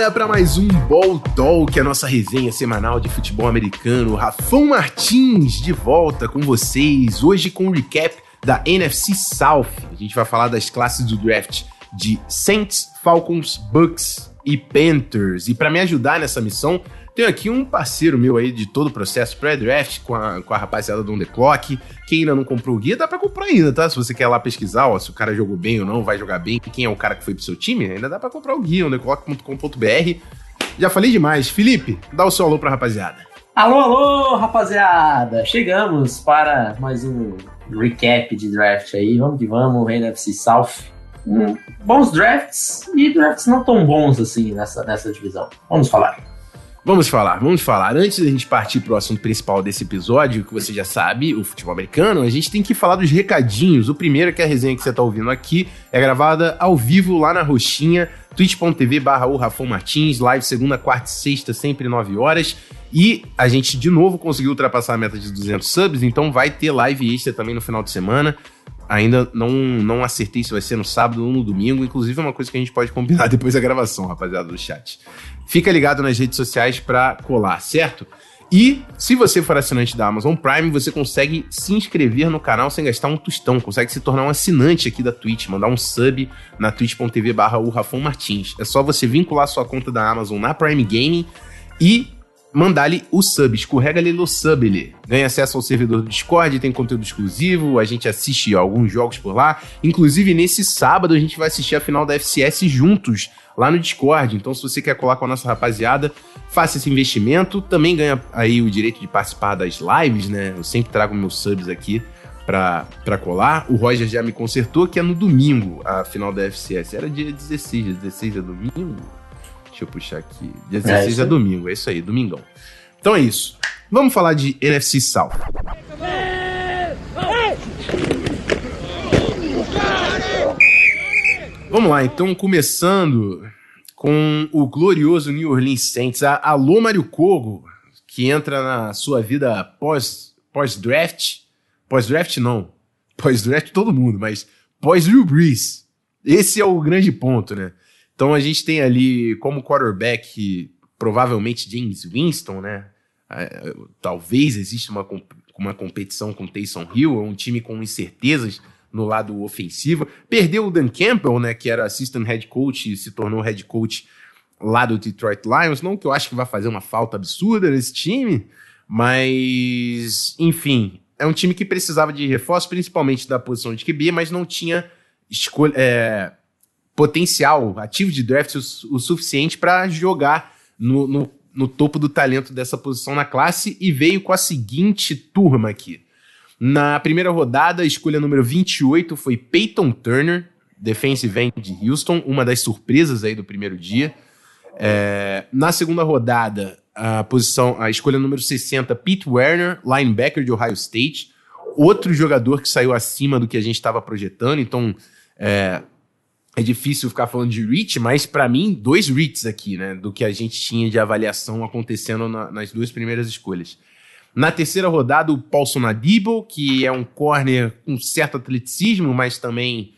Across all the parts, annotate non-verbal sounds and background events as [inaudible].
Bora para mais um Ball Talk, a nossa resenha semanal de futebol americano. Rafão Martins de volta com vocês, hoje com o um recap da NFC South. A gente vai falar das classes do draft de Saints, Falcons, Bucks e Panthers. E para me ajudar nessa missão, tenho aqui um parceiro meu aí de todo o processo pré-draft com a, com a rapaziada do On The Clock. Quem ainda não comprou o guia, dá pra comprar ainda, tá? Se você quer lá pesquisar, ó, se o cara jogou bem ou não, vai jogar bem, quem é o cara que foi pro seu time, ainda dá pra comprar o guia, ontheclock.com.br. Já falei demais. Felipe, dá o seu alô pra rapaziada. Alô, alô, rapaziada! Chegamos para mais um recap de draft aí. Vamos que vamos, NFC South. Hum, bons drafts e drafts não tão bons assim nessa, nessa divisão. Vamos falar. Vamos falar, vamos falar. Antes da gente partir para o assunto principal desse episódio, que você já sabe, o futebol americano, a gente tem que falar dos recadinhos. O primeiro é que a resenha que você está ouvindo aqui é gravada ao vivo lá na Roxinha, twitch.tv barra o Martins, live segunda, quarta e sexta, sempre 9 horas. E a gente, de novo, conseguiu ultrapassar a meta de 200 subs, então vai ter live extra também no final de semana. Ainda não, não acertei se vai ser no sábado ou no domingo. Inclusive, é uma coisa que a gente pode combinar [laughs] depois da gravação, rapaziada do chat. Fica ligado nas redes sociais para colar, certo? E se você for assinante da Amazon Prime, você consegue se inscrever no canal sem gastar um tostão, consegue se tornar um assinante aqui da Twitch, mandar um sub na twitch.tv barra Martins. É só você vincular sua conta da Amazon na Prime Gaming e mandar-lhe o sub, escorrega-lhe no sub, ele ganha acesso ao servidor do Discord, tem conteúdo exclusivo, a gente assiste alguns jogos por lá, inclusive nesse sábado a gente vai assistir a final da FCS juntos, lá no Discord, então se você quer colar com a nossa rapaziada, faça esse investimento, também ganha aí o direito de participar das lives, né, eu sempre trago meus subs aqui pra, pra colar, o Roger já me consertou que é no domingo a final da FCS, era dia 16, dia 16 é domingo? Deixa eu puxar aqui. Dia 16 é, é domingo, é isso aí, domingão. Então é isso. Vamos falar de NFC South. Vamos lá, então, começando com o glorioso New Orleans Saints. Alô, Mário Kogo, que entra na sua vida pós, pós-draft. Pós-draft, não. Pós-draft, todo mundo, mas pós-Drew Brees. Esse é o grande ponto, né? Então a gente tem ali como quarterback provavelmente James Winston, né? Talvez exista uma, uma competição com Taysom Hill, é um time com incertezas no lado ofensivo. Perdeu o Dan Campbell, né, que era assistant head coach e se tornou head coach lá do Detroit Lions. Não que eu acho que vai fazer uma falta absurda nesse time, mas enfim, é um time que precisava de reforço, principalmente da posição de QB, mas não tinha escolha, é, potencial ativo de draft o, o suficiente para jogar no, no, no, topo do talento dessa posição na classe e veio com a seguinte turma aqui. Na primeira rodada, a escolha número 28 foi Peyton Turner, defensive end de Houston, uma das surpresas aí do primeiro dia. É, na segunda rodada, a posição, a escolha número 60, Pete Werner, linebacker de Ohio State, outro jogador que saiu acima do que a gente estava projetando, então é, é difícil ficar falando de reach, mas para mim, dois reads aqui, né? Do que a gente tinha de avaliação acontecendo na, nas duas primeiras escolhas. Na terceira rodada, o Paulson Adibo, que é um corner com certo atleticismo, mas também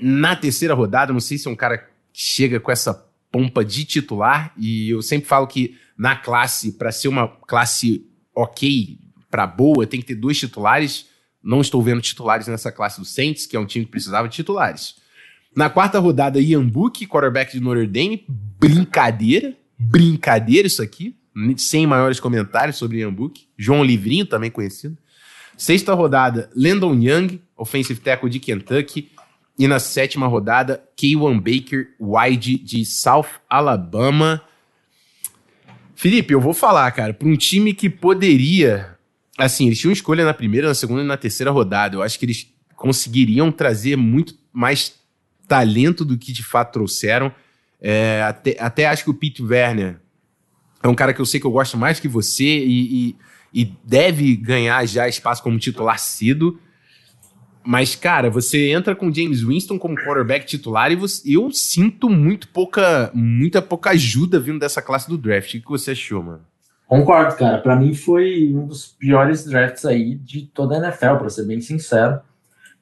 na terceira rodada, não sei se é um cara que chega com essa pompa de titular, e eu sempre falo que na classe, para ser uma classe ok, para boa, tem que ter dois titulares. Não estou vendo titulares nessa classe do Saints, que é um time que precisava de titulares. Na quarta rodada, Ian Book, quarterback de Notre Dame. Brincadeira. Brincadeira isso aqui. Sem maiores comentários sobre Ian Book. João Livrinho, também conhecido. Sexta rodada, Landon Young, offensive tackle de Kentucky. E na sétima rodada, Kaywan Baker, wide de South Alabama. Felipe, eu vou falar, cara, para um time que poderia. Assim, eles tinham escolha na primeira, na segunda e na terceira rodada. Eu acho que eles conseguiriam trazer muito mais talento do que de fato trouxeram. É, até, até acho que o Pete Werner é um cara que eu sei que eu gosto mais que você e, e, e deve ganhar já espaço como titular cedo. Mas, cara, você entra com James Winston como quarterback titular e você, eu sinto muito pouca, muita pouca ajuda vindo dessa classe do draft. O que você achou, mano? Concordo, cara. Para mim foi um dos piores drafts aí de toda a NFL, para ser bem sincero.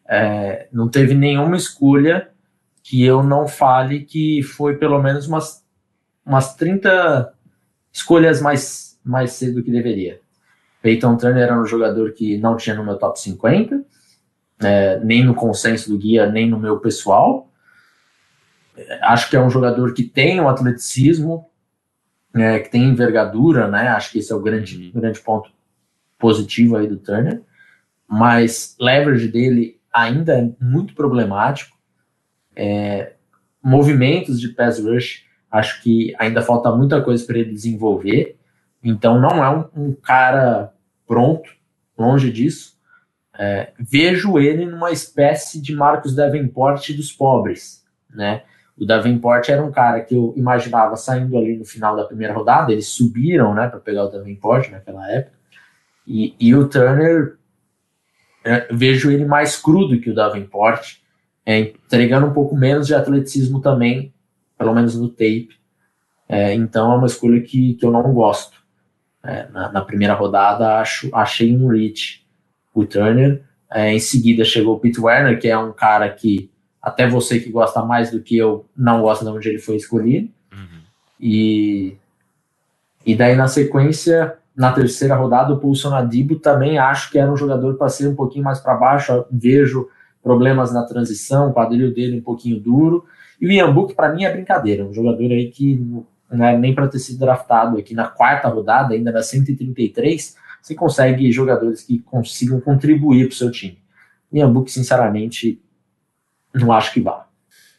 É, não teve nenhuma escolha que eu não fale que foi pelo menos umas umas 30 escolhas mais, mais cedo do que deveria. Peyton Turner era um jogador que não tinha no meu top 50, é, nem no consenso do guia, nem no meu pessoal. Acho que é um jogador que tem o atleticismo, é, que tem envergadura, né? Acho que esse é o grande, uhum. grande ponto positivo aí do Turner. Mas leverage dele ainda é muito problemático. É, movimentos de pass rush, acho que ainda falta muita coisa para ele desenvolver. Então não é um, um cara pronto, longe disso. É, vejo ele numa espécie de Marcos Davenport dos pobres, né? O Davenport era um cara que eu imaginava saindo ali no final da primeira rodada, eles subiram, né, para pegar o Davenport naquela época. E, e o Turner, é, vejo ele mais crudo que o Davenport, é, entregando um pouco menos de atleticismo também, pelo menos no tape. É, então é uma escolha que, que eu não gosto. É, na, na, primeira rodada, acho, achei um reach o Turner. É, em seguida chegou o Pete Werner, que é um cara que até você que gosta mais do que eu não gosta de onde ele foi escolhido. Uhum. E, e daí na sequência, na terceira rodada, o Pulson Adibo também acho que era um jogador para ser um pouquinho mais para baixo. Vejo problemas na transição, o quadrilho dele um pouquinho duro. E o Book, para mim, é brincadeira. Um jogador aí que é nem para ter sido draftado aqui na quarta rodada, ainda na 133, você consegue jogadores que consigam contribuir para o seu time. Ian Book, sinceramente, não acho que vá.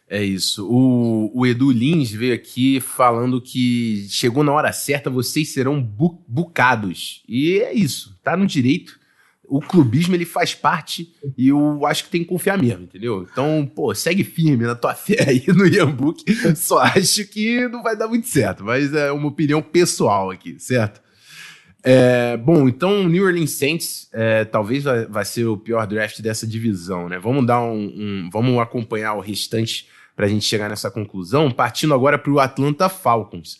É isso. O, o Edu Lins veio aqui falando que chegou na hora certa, vocês serão bu bucados. E é isso, tá no direito. O clubismo ele faz parte e eu acho que tem que confiar mesmo, entendeu? Então, pô, segue firme na tua [laughs] fé aí no Yambook. Só acho que não vai dar muito certo, mas é uma opinião pessoal aqui, certo? É, bom, então New Orleans Saints é, talvez vai, vai, ser o pior draft dessa divisão, né? Vamos dar um, um vamos acompanhar o restante para a gente chegar nessa conclusão, partindo agora para o Atlanta Falcons,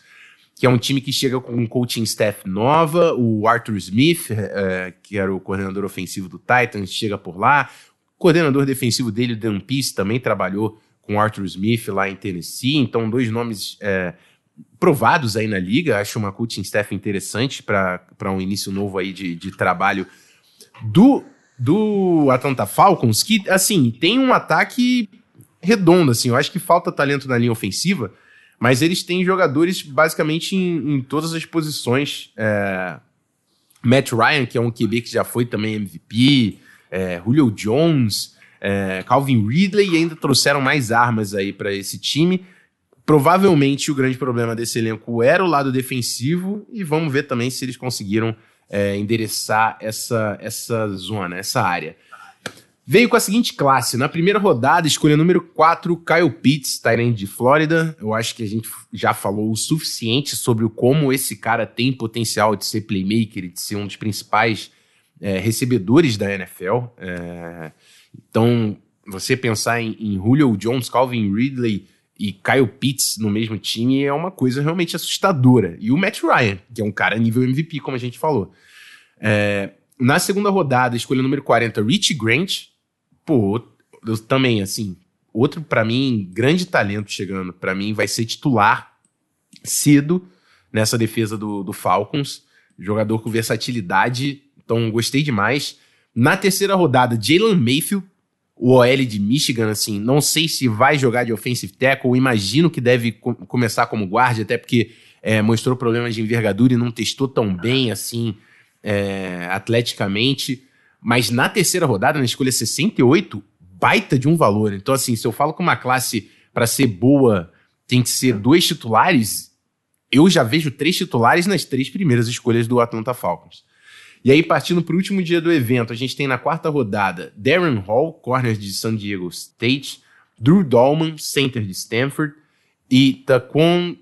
que é um time que chega com um coaching staff nova, o Arthur Smith, é, que era o coordenador ofensivo do Titans, chega por lá, o coordenador defensivo dele, o Dan Peace, também trabalhou com o Arthur Smith lá em Tennessee, então dois nomes é, provados aí na liga. Acho uma coaching staff interessante para um início novo aí de, de trabalho do, do Atlanta Falcons, que, assim, tem um ataque redondo, assim. Eu acho que falta talento na linha ofensiva, mas eles têm jogadores basicamente em, em todas as posições. É, Matt Ryan, que é um QB que já foi também MVP, é, Julio Jones, é, Calvin Ridley, e ainda trouxeram mais armas aí para esse time. Provavelmente o grande problema desse elenco era o lado defensivo, e vamos ver também se eles conseguiram é, endereçar essa, essa zona, essa área. Veio com a seguinte classe. Na primeira rodada, escolha número 4, Kyle Pitts, Tyrant de Flórida. Eu acho que a gente já falou o suficiente sobre como esse cara tem potencial de ser playmaker e de ser um dos principais é, recebedores da NFL. É, então, você pensar em, em Julio Jones, Calvin Ridley, e Kyle Pitts no mesmo time é uma coisa realmente assustadora. E o Matt Ryan, que é um cara nível MVP, como a gente falou. É, na segunda rodada, escolha número 40, Rich Grant. Pô, eu, também, assim, outro para mim, grande talento chegando. para mim, vai ser titular cedo nessa defesa do, do Falcons. Jogador com versatilidade, então gostei demais. Na terceira rodada, Jalen Mayfield, o OL de Michigan, assim, não sei se vai jogar de offensive tackle, imagino que deve co começar como guarda, até porque é, mostrou problemas de envergadura e não testou tão bem, assim, é, atleticamente. Mas na terceira rodada, na escolha 68, baita de um valor. Então, assim, se eu falo que uma classe para ser boa tem que ser dois titulares, eu já vejo três titulares nas três primeiras escolhas do Atlanta Falcons. E aí, partindo para o último dia do evento, a gente tem na quarta rodada Darren Hall, corner de San Diego State, Drew Dolman, center de Stanford, e Taquan.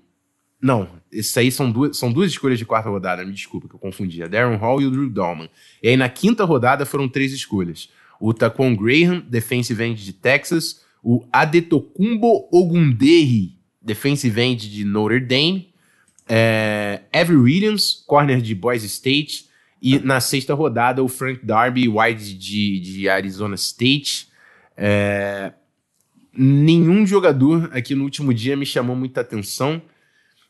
Não, isso aí são duas, são duas escolhas de quarta rodada, me desculpa que eu confundi. A Darren Hall e o Drew Dolman. E aí, na quinta rodada, foram três escolhas: o Taquan Graham, defensive end de Texas, o Adetokumbo Ogundehi, defensive end de Notre Dame, é, Avery Williams, corner de Boise State, e na sexta rodada, o Frank Darby, wide de, de Arizona State. É, nenhum jogador aqui no último dia me chamou muita atenção.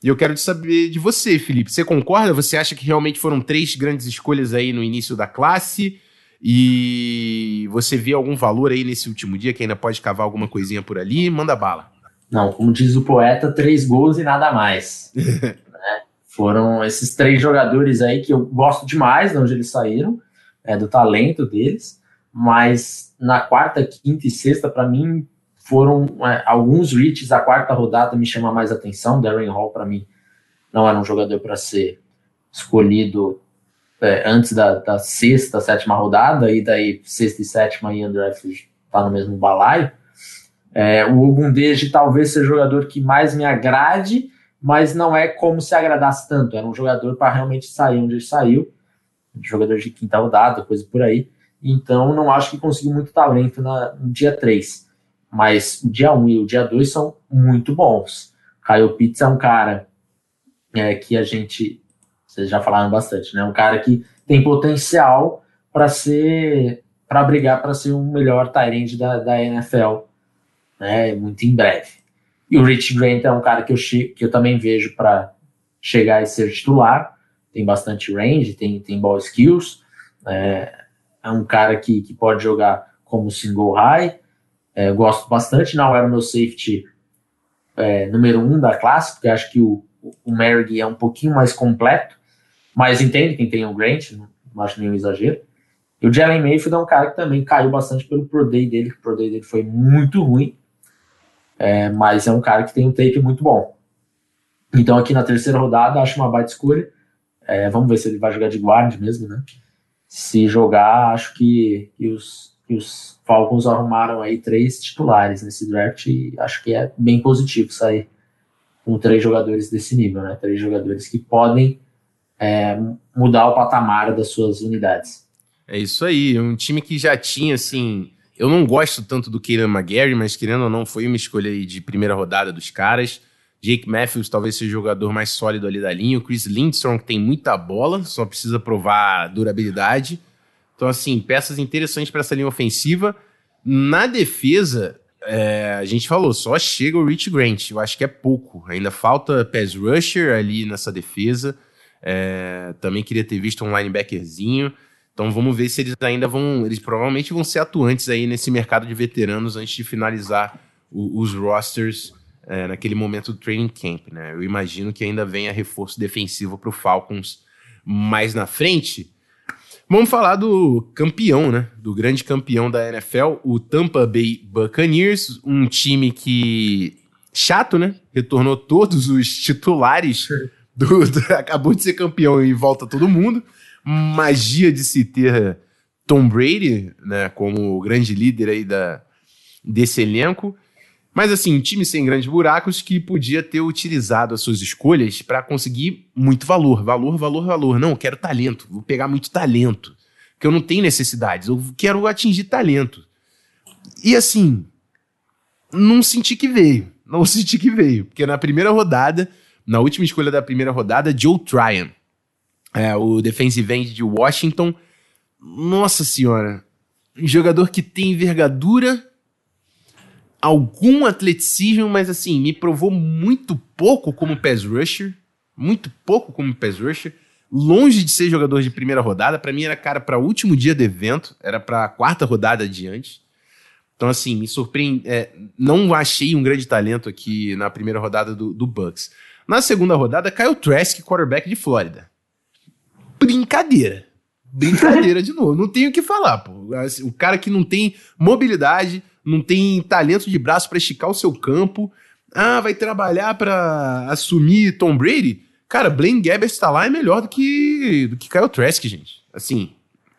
E eu quero saber de você, Felipe. Você concorda? Você acha que realmente foram três grandes escolhas aí no início da classe? E você vê algum valor aí nesse último dia que ainda pode cavar alguma coisinha por ali? Manda bala. Não, como diz o poeta, três gols e nada mais. [laughs] né? Foram esses três jogadores aí que eu gosto demais de onde eles saíram, é, do talento deles, mas na quarta, quinta e sexta, para mim, foram é, alguns reaches. A quarta rodada me chama mais atenção. Darren Hall, para mim, não era um jogador para ser escolhido é, antes da, da, sexta, sétima rodada, e daí sexta e sétima e undrafted tá no mesmo balaio. É, o Ogundeji talvez seja o jogador que mais me agrade, mas não é como se agradasse tanto. Era um jogador para realmente sair onde ele saiu, jogador de quinta rodada, coisa por aí. Então não acho que conseguiu muito talento na, no dia 3. Mas o dia 1 e o dia 2 são muito bons. Kyle Pitts é um cara é, que a gente vocês já falaram bastante, né? Um cara que tem potencial para ser, para brigar para ser o um melhor Tyrande da, da NFL, né? Muito em breve. E o Rich Grant é um cara que eu, que eu também vejo para chegar e ser titular. Tem bastante range, tem, tem ball skills. É, é um cara que, que pode jogar como single high. É, gosto bastante. Não era o meu safety é, número um da classe, porque acho que o, o Merrick é um pouquinho mais completo. Mas entende quem tem o Grant, não acho nenhum exagero. E o Jalen Mayfield é um cara que também caiu bastante pelo Pro Day dele, que o Pro Day dele foi muito ruim. É, mas é um cara que tem um tape muito bom. Então aqui na terceira rodada, acho uma baita escolha. É, vamos ver se ele vai jogar de guarda mesmo, né? Se jogar, acho que, que, os, que os Falcons arrumaram aí três titulares nesse draft e acho que é bem positivo sair com três jogadores desse nível, né? Três jogadores que podem é, mudar o patamar das suas unidades. É isso aí, um time que já tinha, assim. Eu não gosto tanto do Keiran McGarry, mas querendo ou não, foi uma escolha de primeira rodada dos caras. Jake Matthews talvez seja o jogador mais sólido ali da linha. O Chris Lindstrom, que tem muita bola, só precisa provar durabilidade. Então, assim, peças interessantes para essa linha ofensiva. Na defesa, é, a gente falou, só chega o Rich Grant. Eu acho que é pouco. Ainda falta pass rusher ali nessa defesa. É, também queria ter visto um linebackerzinho. Então vamos ver se eles ainda vão. Eles provavelmente vão ser atuantes aí nesse mercado de veteranos antes de finalizar o, os rosters é, naquele momento do training camp. Né? Eu imagino que ainda venha reforço defensivo para o Falcons mais na frente. Vamos falar do campeão, né? Do grande campeão da NFL, o Tampa Bay Buccaneers, um time que chato, né? Retornou todos os titulares do, do, [laughs] acabou de ser campeão e volta todo mundo. Magia de se ter Tom Brady, né, como grande líder aí da, desse elenco. Mas assim, um time sem grandes buracos que podia ter utilizado as suas escolhas para conseguir muito valor. Valor, valor, valor. Não, eu quero talento. Vou pegar muito talento. Porque eu não tenho necessidades. Eu quero atingir talento. E assim, não senti que veio. [laughs] Não senti que veio. Porque na primeira rodada na última escolha da primeira rodada, Joe Tryon, é, o defensive end de Washington. Nossa senhora, um jogador que tem envergadura, algum atleticismo, mas assim, me provou muito pouco como pass rusher, muito pouco como pass rusher, longe de ser jogador de primeira rodada, para mim era cara para último dia do evento, era para quarta rodada adiante. Então, assim, me surpreende. É, não achei um grande talento aqui na primeira rodada do, do Bucks. Na segunda rodada, Kyle Trask, quarterback de Flórida. Brincadeira. Brincadeira de novo. Não tenho o que falar, pô. Assim, o cara que não tem mobilidade, não tem talento de braço para esticar o seu campo. Ah, vai trabalhar para assumir Tom Brady? Cara, Blaine Gabbert está lá é melhor do que, do que Kyle Trask, gente. Assim,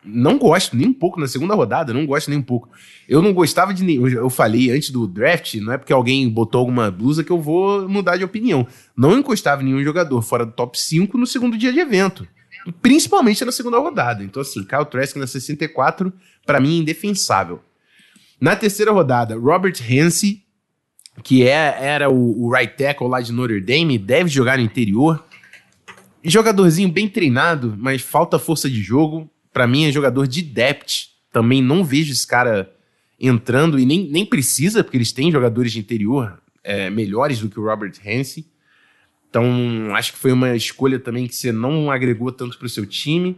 não gosto nem um pouco na segunda rodada, não gosto nem um pouco. Eu não gostava de nenhum. Eu falei antes do draft, não é porque alguém botou alguma blusa que eu vou mudar de opinião. Não encostava nenhum jogador fora do top 5 no segundo dia de evento. Principalmente na segunda rodada. Então, assim, Kyle Trask na 64, para mim, é indefensável. Na terceira rodada, Robert Hansen, que é, era o, o right tackle lá de Notre Dame, deve jogar no interior. Jogadorzinho bem treinado, mas falta força de jogo para mim é jogador de depth. Também não vejo esse cara entrando e nem, nem precisa, porque eles têm jogadores de interior é, melhores do que o Robert Hansen. Então, acho que foi uma escolha também que você não agregou tanto para o seu time.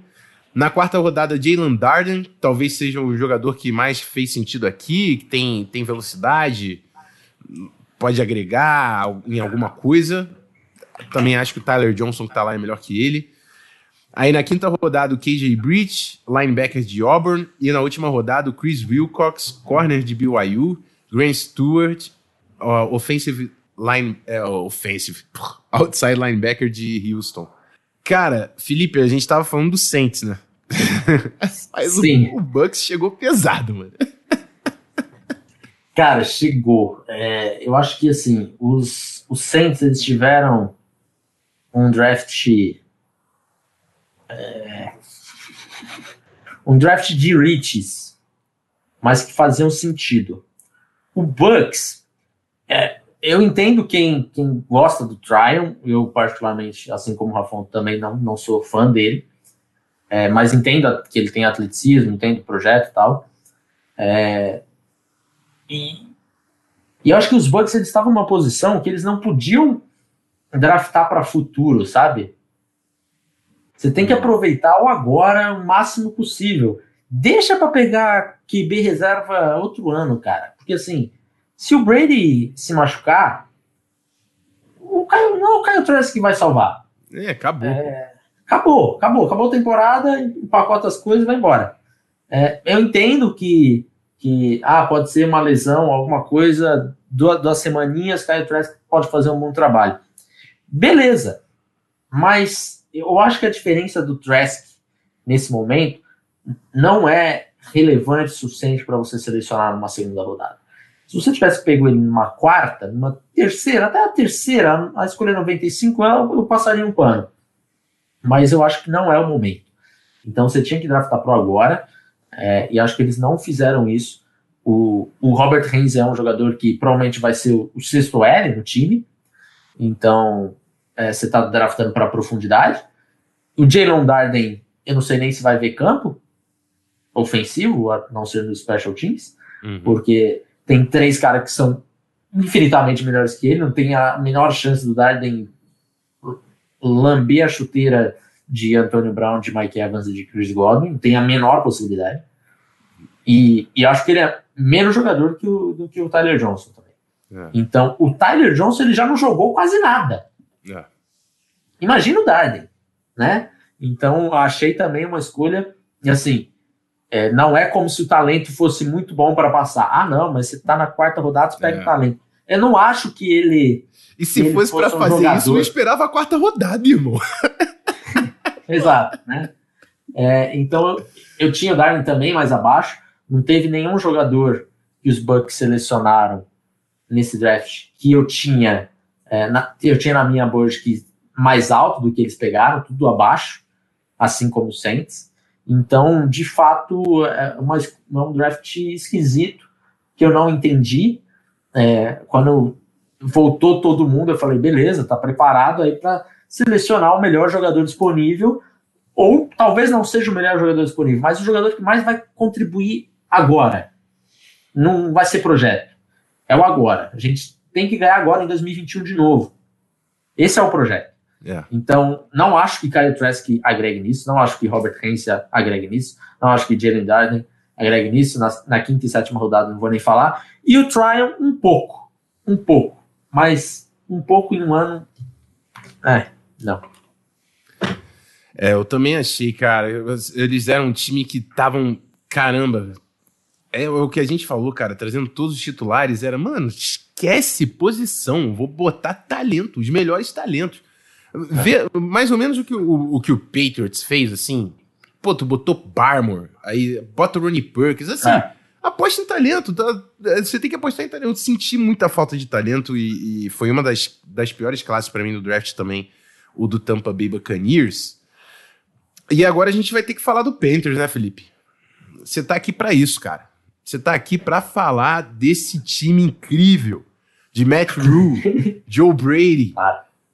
Na quarta rodada, Jalen Darden, talvez seja o jogador que mais fez sentido aqui, que tem, tem velocidade, pode agregar em alguma coisa. Também acho que o Tyler Johnson que tá lá é melhor que ele. Aí na quinta rodada, o KJ Breach, linebacker de Auburn. E na última rodada, o Chris Wilcox, corner de BYU. Grant Stewart, offensive line... Uh, offensive... [laughs] outside linebacker de Houston. Cara, Felipe, a gente tava falando do Saints, né? [laughs] Mas Sim. O, o Bucks chegou pesado, mano. Cara, chegou. É, eu acho que, assim, os, os Saints, eles tiveram um draft... É, um draft de riches, mas que faziam sentido. O Bucks, é, eu entendo quem, quem gosta do Tryon, eu particularmente, assim como o Rafon, também não, não sou fã dele, é, mas entendo que ele tem atleticismo, entendo o projeto e tal. É, e, e eu acho que os Bucks eles estavam numa posição que eles não podiam draftar para futuro, sabe? Você tem que aproveitar o agora o máximo possível. Deixa para pegar QB reserva outro ano, cara. Porque assim, se o Brady se machucar, o Caio, não é o Caio Trask que vai salvar. É, acabou. É, acabou, acabou. Acabou a temporada, empacota as coisas e vai embora. É, eu entendo que, que ah, pode ser uma lesão, alguma coisa, duas, duas semaninhas, Caio Trask pode fazer um bom trabalho. Beleza, mas eu acho que a diferença do Trask nesse momento não é relevante o suficiente para você selecionar numa segunda rodada. Se você tivesse pego ele numa quarta, numa terceira, até a terceira, a escolha 95, eu, eu passaria um pano. Mas eu acho que não é o momento. Então você tinha que draftar pro agora, é, e acho que eles não fizeram isso. O, o Robert Haynes é um jogador que provavelmente vai ser o, o sexto L no time, então é, você está draftando para profundidade. O Jalen Darden, eu não sei nem se vai ver campo ofensivo, a não ser no Special Teams, uhum. porque tem três caras que são infinitamente melhores que ele, não tem a menor chance do Darden lamber a chuteira de Antonio Brown, de Mike Evans e de Chris Godwin, não tem a menor possibilidade. E, e acho que ele é menos jogador que o, do que o Tyler Johnson também. É. Então, o Tyler Johnson ele já não jogou quase nada. É. Imagina o Darden, né? Então, achei também uma escolha, e assim, é, não é como se o talento fosse muito bom para passar. Ah, não, mas você está na quarta rodada, você pega é. o talento. Eu não acho que ele. E se ele fosse para fazer jogador... isso, eu esperava a quarta rodada, irmão. [laughs] Exato, né? É, então eu tinha o Darwin também mais abaixo. Não teve nenhum jogador que os Bucks selecionaram nesse draft que eu tinha. É, na, eu tinha na minha board que mais alto do que eles pegaram, tudo abaixo, assim como o Saints. Então, de fato, é, uma, é um draft esquisito que eu não entendi. É, quando voltou todo mundo, eu falei, beleza, tá preparado aí para selecionar o melhor jogador disponível, ou talvez não seja o melhor jogador disponível, mas o jogador que mais vai contribuir agora. Não vai ser projeto. É o agora. A gente tem que ganhar agora em 2021 de novo. Esse é o projeto. Yeah. Então, não acho que Kyle Trask agregue nisso, não acho que Robert Hens agregue nisso, não acho que Jalen Darden agregue nisso, na, na, quinta e sétima rodada não vou nem falar. E o Tryon, um pouco, um pouco, mas um pouco em um ano, é, não. É, eu também achei, cara, eles eram um time que estavam, caramba, é o que a gente falou, cara, trazendo todos os titulares, era, mano, esquece posição, vou botar talento, os melhores talentos. Vê mais ou menos o que o, o que o Patriots fez, assim. Pô, tu botou Barmore, aí bota o Ronnie Perkins, assim. É. Aposta em talento, tá? É, você tem que apostar em talento. Eu senti muita falta de talento e, e foi uma das, das piores classes para mim do draft também, o do Tampa Bay Buccaneers. E agora a gente vai ter que falar do Panthers, né, Felipe? Você tá aqui para isso, cara. Você tá aqui para falar desse time incrível de Matt Rule, [laughs] Joe Brady,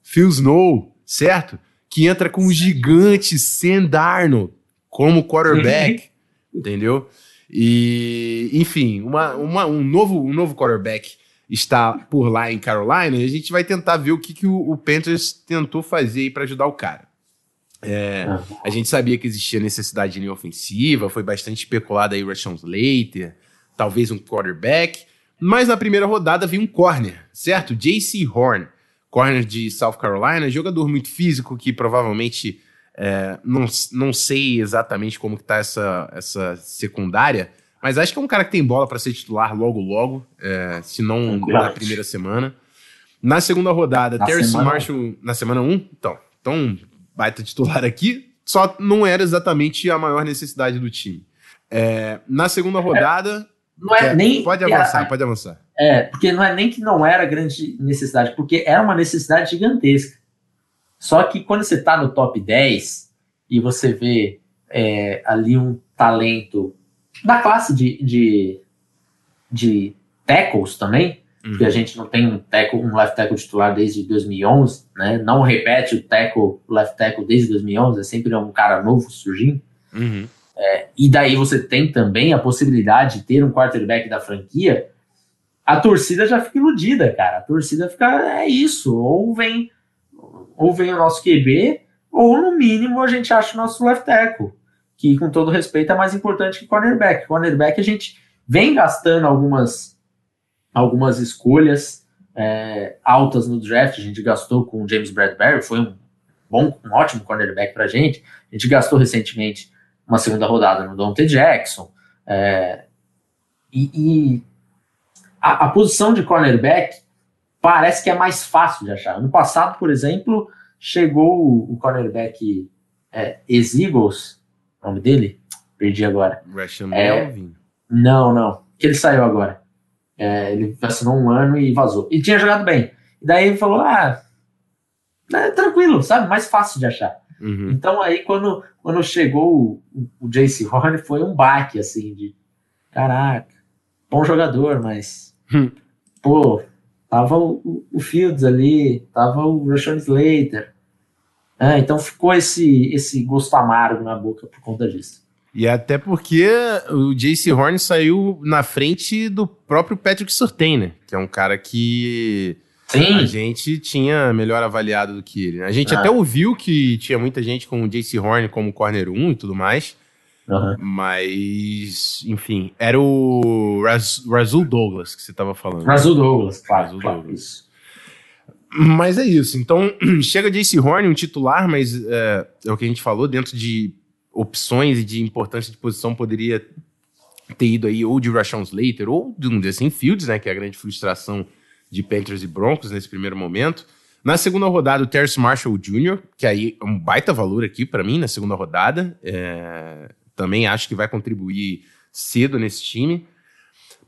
Phil Snow, certo? Que entra com o gigante Sam Darnold como quarterback, entendeu? E, enfim, uma, uma, um, novo, um novo quarterback está por lá em Carolina, e a gente vai tentar ver o que, que o, o Panthers tentou fazer para ajudar o cara. É, ah. a gente sabia que existia necessidade de linha ofensiva, foi bastante especulado aí o Rashawn Slater, talvez um quarterback, mas na primeira rodada veio um corner, certo? J.C. Horn, corner de South Carolina, jogador muito físico que provavelmente é, não, não sei exatamente como que tá essa, essa secundária, mas acho que é um cara que tem bola para ser titular logo logo, é, se não na primeira semana. Na segunda rodada, Terrence Marshall na semana 1, um, então, então baita titular aqui, só não era exatamente a maior necessidade do time. É, na segunda rodada, não é, é nem. Pode avançar, pode avançar. É, porque não é nem que não era grande necessidade, porque era uma necessidade gigantesca. Só que quando você está no top 10 e você vê é, ali um talento da classe de, de, de tackles também, uhum. que a gente não tem um, tackle, um left tackle titular desde 2011, né? não repete o tackle, left tackle desde 2011, é sempre um cara novo surgindo. Uhum. É, e daí você tem também a possibilidade de ter um quarterback da franquia, a torcida já fica iludida, cara. A torcida fica, é isso, ou vem, ou vem o nosso QB, ou no mínimo a gente acha o nosso left tackle, que com todo respeito é mais importante que cornerback. Cornerback a gente vem gastando algumas, algumas escolhas é, altas no draft, a gente gastou com o James Bradbury, foi um bom, um ótimo cornerback pra gente. A gente gastou recentemente uma segunda rodada no Dante Jackson. É, e, e a, a, posição de cornerback parece que é mais fácil de achar. No passado, por exemplo, chegou o, o cornerback é, o nome dele? Perdi agora. Gresham é, Melvin? Não, não. Que ele saiu agora. É, ele assinou um ano e vazou. E tinha jogado bem. E daí ele falou: ah, é tranquilo, sabe? Mais fácil de achar. Uhum. Então aí quando, quando chegou o, o Jace Horn foi um baque assim de caraca, bom jogador, mas hum. pô, tava o, o, Fields ali, tava o Rashawn Slater. Ah, então ficou esse, esse gosto amargo na boca por conta disso. E até porque o Jace Horn saiu na frente do próprio Patrick Surtain, né? Que é um cara que Sim. A gente tinha melhor avaliado do que ele. Né? A gente ah. até ouviu que tinha muita gente com o JC Horn como corner 1 e tudo mais. Uhum. Mas, enfim, era o Raz, Razul Douglas que você estava falando. Razul Douglas, claro. Razul claro, Douglas. Isso. Mas é isso. Então, [clears throat] chega JC Horn, um titular, mas é, é, o que a gente falou, dentro de opções e de importância de posição, poderia ter ido aí ou de Rashawn Slater ou de um Justin Fields, né, que é a grande frustração de Panthers e Broncos nesse primeiro momento. Na segunda rodada, o Terrence Marshall Jr., que aí é um baita valor aqui para mim na segunda rodada. É, também acho que vai contribuir cedo nesse time.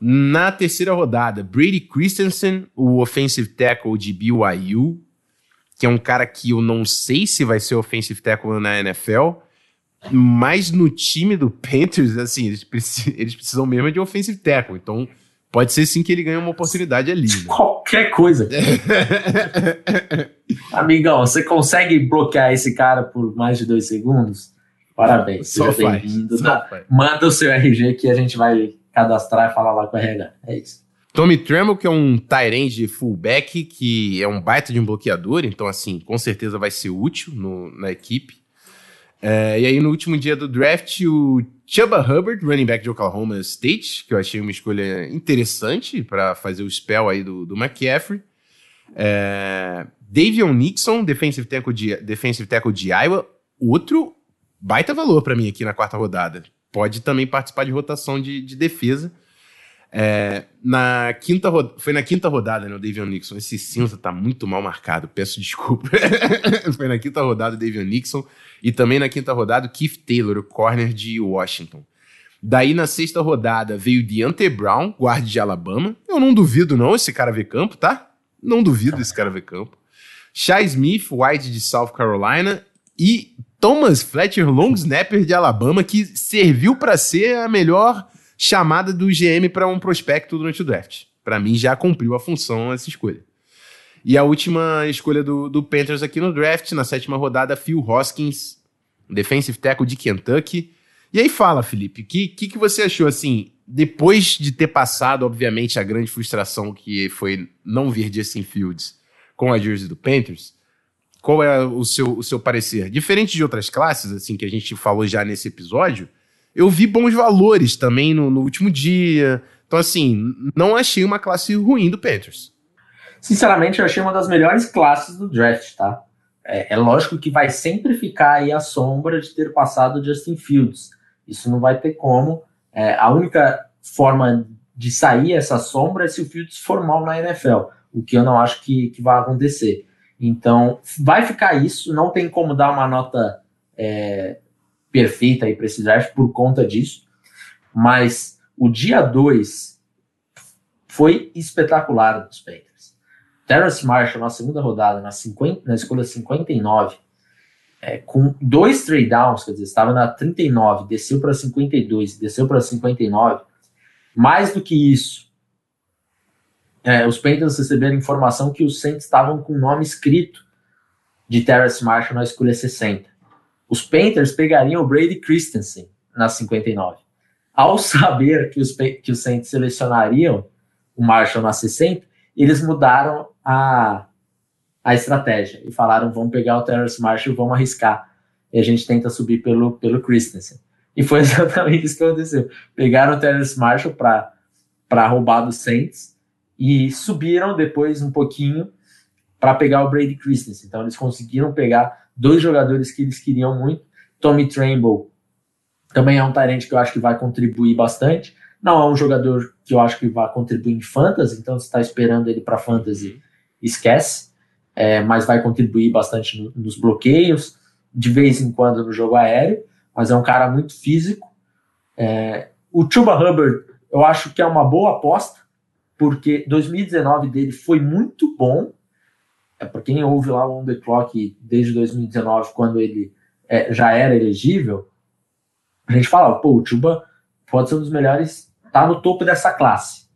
Na terceira rodada, Brady Christensen, o offensive tackle de BYU, que é um cara que eu não sei se vai ser offensive tackle na NFL, mas no time do Panthers, assim, eles, precisam, eles precisam mesmo de offensive tackle. Então, Pode ser sim que ele ganhe uma oportunidade ali. Né? [laughs] Qualquer coisa. [laughs] Amigão, você consegue bloquear esse cara por mais de dois segundos? Parabéns, seja bem-vindo. Manda o seu RG que a gente vai cadastrar e falar lá com a RH. É isso. Tommy Tremble, que é um Tyrande fullback, que é um baita de um bloqueador, então, assim, com certeza vai ser útil no, na equipe. É, e aí, no último dia do draft, o Chuba Hubbard, running back de Oklahoma State, que eu achei uma escolha interessante para fazer o spell aí do, do McCaffrey. É, Davion Nixon, defensive tackle, de, defensive tackle de Iowa, outro baita valor para mim aqui na quarta rodada. Pode também participar de rotação de, de defesa. É, na quinta foi na quinta rodada, né, o Davion Nixon. Esse cinza tá muito mal marcado, peço desculpa. [laughs] foi na quinta rodada o Davion Nixon. E também na quinta rodada, o Keith Taylor, o corner de Washington. Daí na sexta rodada veio Deante Brown, guarda de Alabama. Eu não duvido, não, esse cara ver campo, tá? Não duvido esse cara ver campo. Shai Smith, White de South Carolina. E Thomas Fletcher, long snapper de Alabama, que serviu para ser a melhor chamada do GM para um prospecto durante o draft. Para mim, já cumpriu a função essa escolha. E a última escolha do, do Panthers aqui no draft, na sétima rodada, Phil Hoskins, defensive tackle de Kentucky, E aí fala, Felipe, o que, que, que você achou, assim, depois de ter passado, obviamente, a grande frustração que foi não ver Justin Fields com a jersey do Panthers, qual é o seu, o seu parecer? Diferente de outras classes, assim, que a gente falou já nesse episódio, eu vi bons valores também no, no último dia. Então, assim, não achei uma classe ruim do Panthers. Sinceramente, eu achei uma das melhores classes do draft, tá? É, é, lógico que vai sempre ficar aí a sombra de ter passado Justin Fields. Isso não vai ter como. É, a única forma de sair essa sombra é se o Fields for mal na NFL, o que eu não acho que, que vai acontecer. Então, vai ficar isso, não tem como dar uma nota é, perfeita esse draft por conta disso. Mas o dia 2 foi espetacular dos Panthers. Terrence Marshall na segunda rodada, na, 50, na escolha 59, é, com dois trade downs, quer dizer, estava na 39, desceu para 52, desceu para 59. Mais do que isso, é, os Panthers receberam informação que os Saints estavam com o nome escrito de Terrence Marshall na escolha 60. Os Panthers pegariam o Brady Christensen na 59. Ao [laughs] saber que os, que os Saints selecionariam o Marshall na 60, eles mudaram a, a estratégia e falaram: vamos pegar o Terrence Marshall vamos arriscar. E a gente tenta subir pelo, pelo Christensen. E foi [laughs] exatamente isso que aconteceu. Pegaram o Terrence Marshall para roubar dos Saints e subiram depois um pouquinho para pegar o Brady Christensen. Então eles conseguiram pegar dois jogadores que eles queriam muito. Tommy Tremble também é um talento que eu acho que vai contribuir bastante. Não é um jogador que eu acho que vai contribuir em fantasy, então você está esperando ele para fantasy, esquece. É, mas vai contribuir bastante no, nos bloqueios, de vez em quando no jogo aéreo. Mas é um cara muito físico. É, o Chuba Hubbard, eu acho que é uma boa aposta, porque 2019 dele foi muito bom é, para quem ouve lá o On The Clock desde 2019, quando ele é, já era elegível, a gente falava, pô, o Chuba pode ser um dos melhores, tá no topo dessa classe.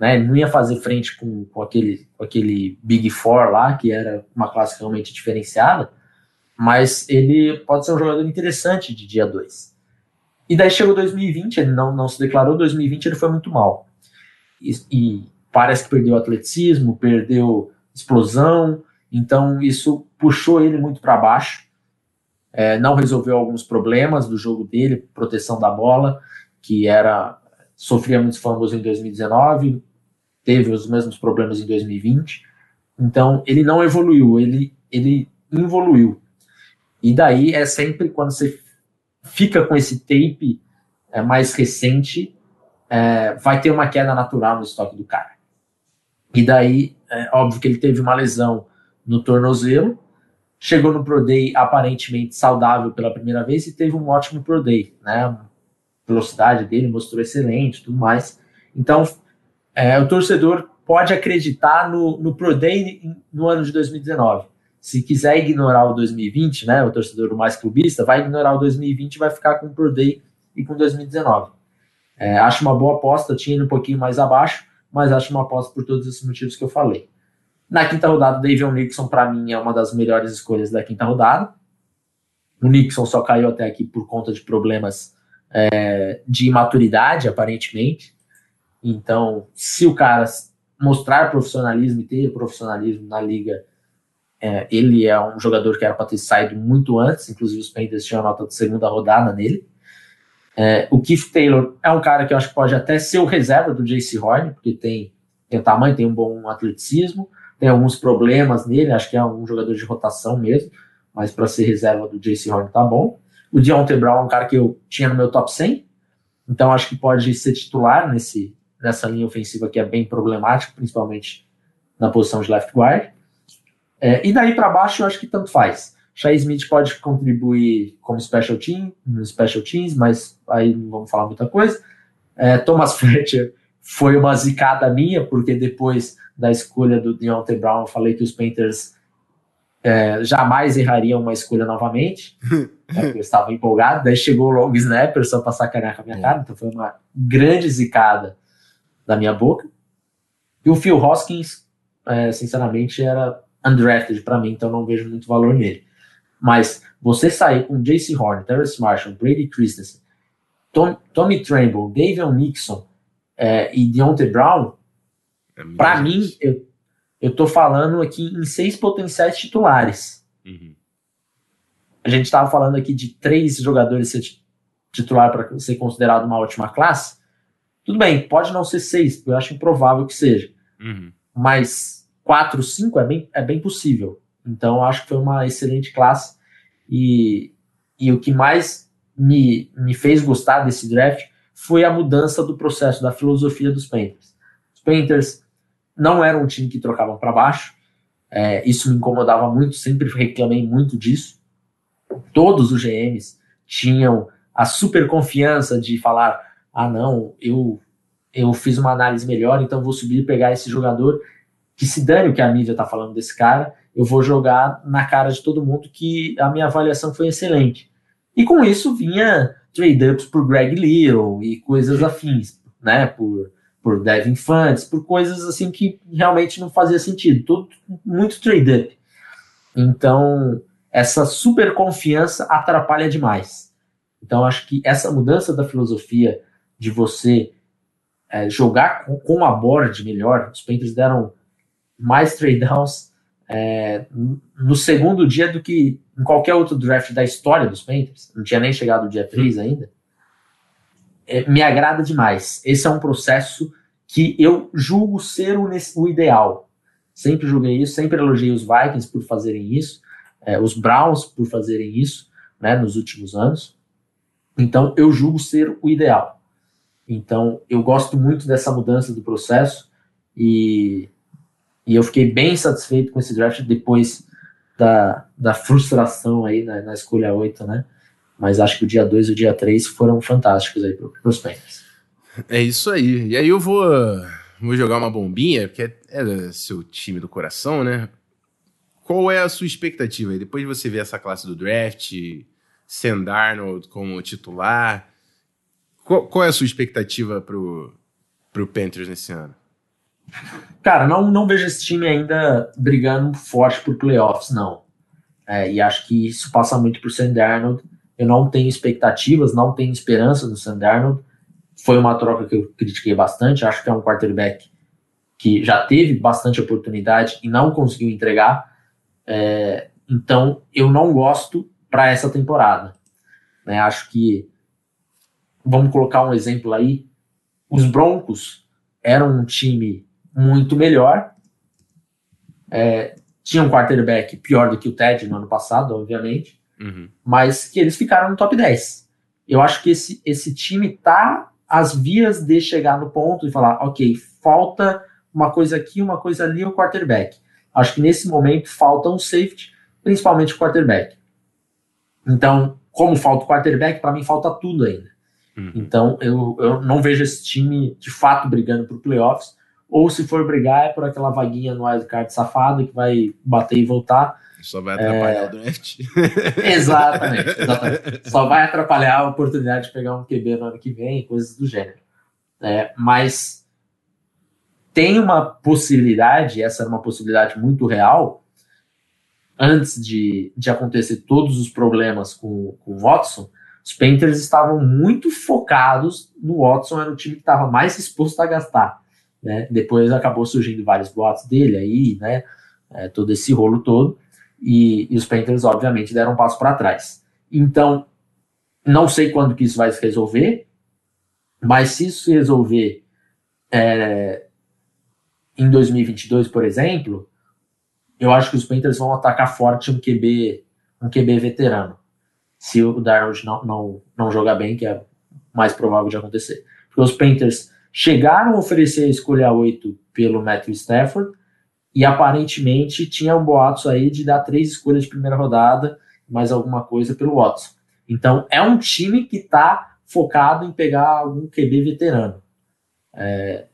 Né? Ele não ia fazer frente com, com, aquele, com aquele Big Four lá, que era uma classe realmente diferenciada, mas ele pode ser um jogador interessante de dia 2. E daí chegou 2020, ele não, não se declarou, 2020 ele foi muito mal. E, e parece que perdeu atleticismo, perdeu explosão, então isso puxou ele muito para baixo. É, não resolveu alguns problemas do jogo dele, proteção da bola, que era sofria muitos fumbles em 2019, teve os mesmos problemas em 2020. Então ele não evoluiu, ele ele evoluiu. E daí é sempre quando você fica com esse tape é, mais recente, é, vai ter uma queda natural no estoque do cara. E daí é óbvio que ele teve uma lesão no tornozelo, chegou no Pro Day aparentemente saudável pela primeira vez e teve um ótimo Pro Day, né? A velocidade dele mostrou excelente, tudo mais. Então, é, o torcedor pode acreditar no, no Pro Day no ano de 2019. Se quiser ignorar o 2020, né? O torcedor mais clubista vai ignorar o 2020 e vai ficar com o Pro Day e com 2019. É, acho uma boa aposta, tinha ido um pouquinho mais abaixo, mas acho uma aposta por todos esses motivos que eu falei. Na quinta rodada, Davion Nixon, para mim, é uma das melhores escolhas da quinta rodada. O Nixon só caiu até aqui por conta de problemas é, de imaturidade, aparentemente. Então, se o cara mostrar profissionalismo e ter profissionalismo na liga, é, ele é um jogador que era para ter saído muito antes, inclusive os Panthers tinham a nota de segunda rodada nele. É, o Keith Taylor é um cara que eu acho que pode até ser o reserva do JC Horn, porque tem, tem o tamanho, tem um bom atleticismo, tem alguns problemas nele, acho que é um jogador de rotação mesmo, mas para ser reserva do JC Horn tá bom. O Deontay Brown é um cara que eu tinha no meu top 100, então acho que pode ser titular nesse, nessa linha ofensiva que é bem problemática, principalmente na posição de left guard. É, e daí para baixo eu acho que tanto faz. Shai Smith pode contribuir como special team, no special teams, mas aí não vamos falar muita coisa. É, Thomas [laughs] Fletcher foi uma zicada minha, porque depois da escolha do Deontay Brown, eu falei que os Panthers é, jamais errariam uma escolha novamente. [laughs] né, eu estava empolgado. Daí chegou o long snapper só para sacanear com a minha cara, então foi uma grande zicada da minha boca. E o Phil Hoskins, é, sinceramente, era undrafted para mim, então não vejo muito valor nele. Mas você sair com JC Horn, Terrence Marshall, Brady Christensen Tom, Tommy Tremble, David Nixon é, e Deontay Brown, é para mim, eu, eu tô falando aqui em seis potenciais titulares. Uhum. A gente estava falando aqui de três jogadores ser titular para ser considerado uma ótima classe. Tudo bem, pode não ser seis, eu acho improvável que seja. Uhum. Mas quatro, cinco é bem, é bem possível. Então, acho que foi uma excelente classe. E, e o que mais me, me fez gostar desse draft foi a mudança do processo, da filosofia dos Panthers. Os Panthers não eram um time que trocavam para baixo, é, isso me incomodava muito, sempre reclamei muito disso. Todos os GMs tinham a super confiança de falar: ah, não, eu, eu fiz uma análise melhor, então vou subir e pegar esse jogador que se dane o que a mídia está falando desse cara, eu vou jogar na cara de todo mundo que a minha avaliação foi excelente. E com isso vinha trade-ups por Greg Little e coisas afins, né? Por, por Devin Funds, por coisas assim que realmente não fazia sentido. Tudo muito trade-up. Então, essa super confiança atrapalha demais. Então, acho que essa mudança da filosofia de você é, jogar com, com, a board melhor, os Panthers deram mais trade downs é, no segundo dia do que em qualquer outro draft da história dos Panthers, não tinha nem chegado o dia 3 ainda, é, me agrada demais. Esse é um processo que eu julgo ser o, o, ideal. Sempre julguei isso, sempre elogiei os Vikings por fazerem isso, é, os Browns por fazerem isso né, nos últimos anos. Então, eu julgo ser o ideal. Então, eu gosto muito dessa mudança do processo e, e eu fiquei bem satisfeito com esse draft depois da, da frustração aí na, na escolha 8, né? Mas acho que o dia 2 e o dia 3 foram fantásticos aí para os Panthers. É isso aí. E aí eu vou, vou jogar uma bombinha, porque é, é seu time do coração, né? Qual é a sua expectativa aí? Depois de você ver essa classe do draft, Sam Darnold como titular, qual, qual é a sua expectativa pro, pro Panthers nesse ano? Cara, não, não vejo esse time ainda brigando forte por playoffs, não. É, e acho que isso passa muito por Sam Darnold. Eu não tenho expectativas, não tenho esperança no Sam Darnold. Foi uma troca que eu critiquei bastante. Acho que é um quarterback que já teve bastante oportunidade e não conseguiu entregar. É, então, eu não gosto para essa temporada. Né? Acho que, vamos colocar um exemplo aí, os Broncos eram um time muito melhor. É, tinha um quarterback pior do que o Ted no ano passado, obviamente, uhum. mas que eles ficaram no top 10. Eu acho que esse, esse time tá às vias de chegar no ponto e falar, ok, falta uma coisa aqui, uma coisa ali, o quarterback. Acho que nesse momento falta um safety, principalmente o quarterback. Então, como falta o quarterback, para mim falta tudo ainda. Uhum. Então, eu, eu não vejo esse time de fato brigando por playoffs ou se for brigar é por aquela vaguinha no wildcard safado que vai bater e voltar. Só vai atrapalhar é... o draft. [laughs] exatamente, exatamente. Só vai atrapalhar a oportunidade de pegar um QB no ano que vem, coisas do gênero. É, mas tem uma possibilidade, essa era uma possibilidade muito real, antes de, de acontecer todos os problemas com, com o Watson, os Panthers estavam muito focados no Watson, era o time que estava mais exposto a gastar. Né? Depois acabou surgindo vários boatos dele aí, né? É, todo esse rolo todo. E, e, os Panthers, obviamente, deram um passo para trás. Então, não sei quando que isso vai se resolver, mas se isso se resolver é, em 2022, por exemplo, eu acho que os Panthers vão atacar forte um QB, um QB veterano. Se o Darnold não, não, não jogar bem, que é mais provável de acontecer. Porque os Panthers chegaram a oferecer a escolha 8 pelo Matthew Stafford e aparentemente tinham boatos aí de dar três escolhas de primeira rodada, mais alguma coisa pelo Watson. Então é um time que está focado em pegar algum QB veterano. É,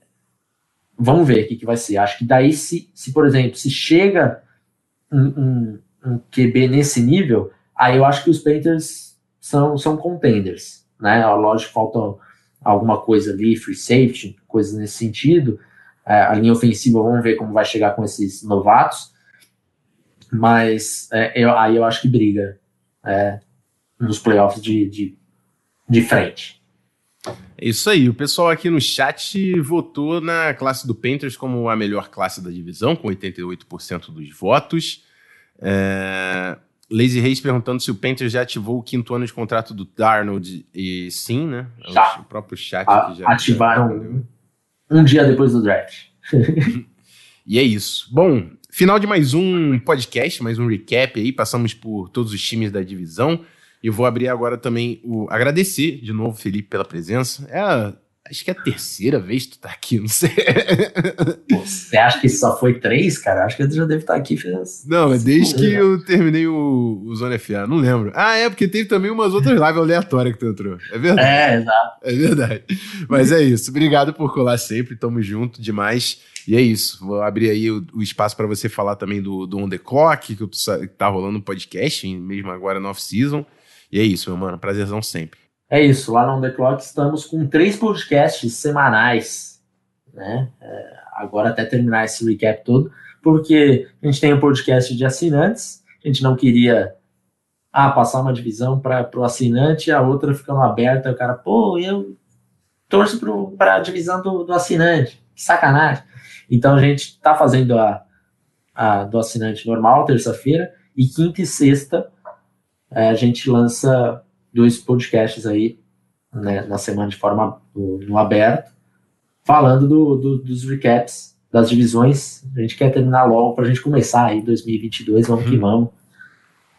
vamos ver o que, que vai ser. Acho que daí, se, se por exemplo, se chega um, um, um QB nesse nível, aí eu acho que os Panthers são, são contenders. Né? Lógico, faltam alguma coisa ali, free safety, coisas nesse sentido. É, a linha ofensiva, vamos ver como vai chegar com esses novatos. Mas é, eu, aí eu acho que briga é, nos playoffs de, de, de frente. É isso aí. O pessoal aqui no chat votou na classe do Panthers como a melhor classe da divisão, com 88% dos votos. É... Lazy Reis perguntando se o Panthers já ativou o quinto ano de contrato do Darnold. E sim, né? Já. O próprio chat A, já. ativaram já um dia depois do draft. [laughs] e é isso. Bom, final de mais um podcast, mais um recap aí. Passamos por todos os times da divisão. E vou abrir agora também o. Agradecer de novo, Felipe, pela presença. É Acho que é a terceira vez que tu tá aqui, não sei. Pô, você acha que só foi três, cara? Acho que eu já devo estar aqui. Fez... Não, mas desde que eu terminei o, o Zona FA, não lembro. Ah, é, porque teve também umas outras lives aleatórias que tu entrou. É verdade. É, exato. É verdade. Mas é isso. Obrigado por colar sempre. Tamo junto demais. E é isso. Vou abrir aí o, o espaço para você falar também do, do On The Clock, que, eu, que tá rolando um podcast, mesmo agora no off-season. E é isso, meu mano. Prazerzão sempre. É isso, lá no On The Clock estamos com três podcasts semanais, né? É, agora até terminar esse recap todo, porque a gente tem um podcast de assinantes, a gente não queria ah, passar uma divisão para o assinante, a outra ficando aberta, o cara, pô, eu torço para a divisão do, do assinante, que sacanagem. Então a gente está fazendo a, a do assinante normal, terça-feira, e quinta e sexta é, a gente lança dois podcasts aí né, na semana de forma no, no aberto, falando do, do, dos recaps das divisões. A gente quer terminar logo para a gente começar aí 2022, vamos hum. que vamos.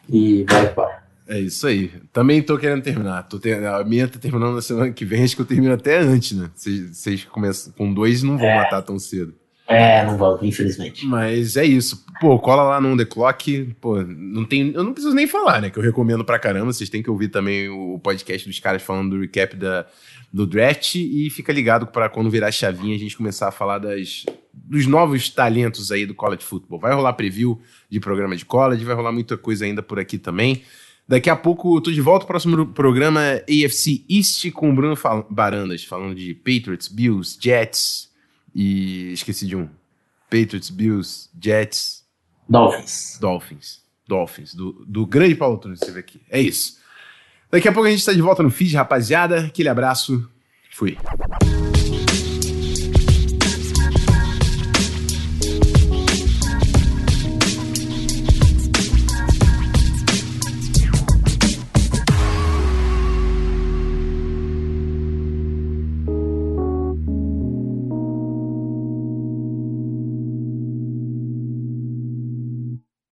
E vai embora. É isso aí. Também tô querendo terminar. Tô ter... A minha tá terminando na semana que vem, acho que eu termino até antes, né? Vocês começam com dois não vão é. matar tão cedo. É, não vão, infelizmente. Mas é isso. Pô, cola lá no The Clock. Pô, não tem, eu não preciso nem falar, né? Que eu recomendo pra caramba. Vocês têm que ouvir também o podcast dos caras falando do recap da, do draft. E fica ligado para quando virar chavinha a gente começar a falar das, dos novos talentos aí do college football. Vai rolar preview de programa de college, vai rolar muita coisa ainda por aqui também. Daqui a pouco eu tô de volta. O próximo programa é AFC East com o Bruno Barandas, falando de Patriots, Bills, Jets, e esqueci de um. Patriots, Bills, Jets. Dolphins. Dolphins. Dolphins. Do, do grande Paulo Tunes, vê aqui. É isso. Daqui a pouco a gente está de volta no feed, rapaziada. Aquele abraço. Fui.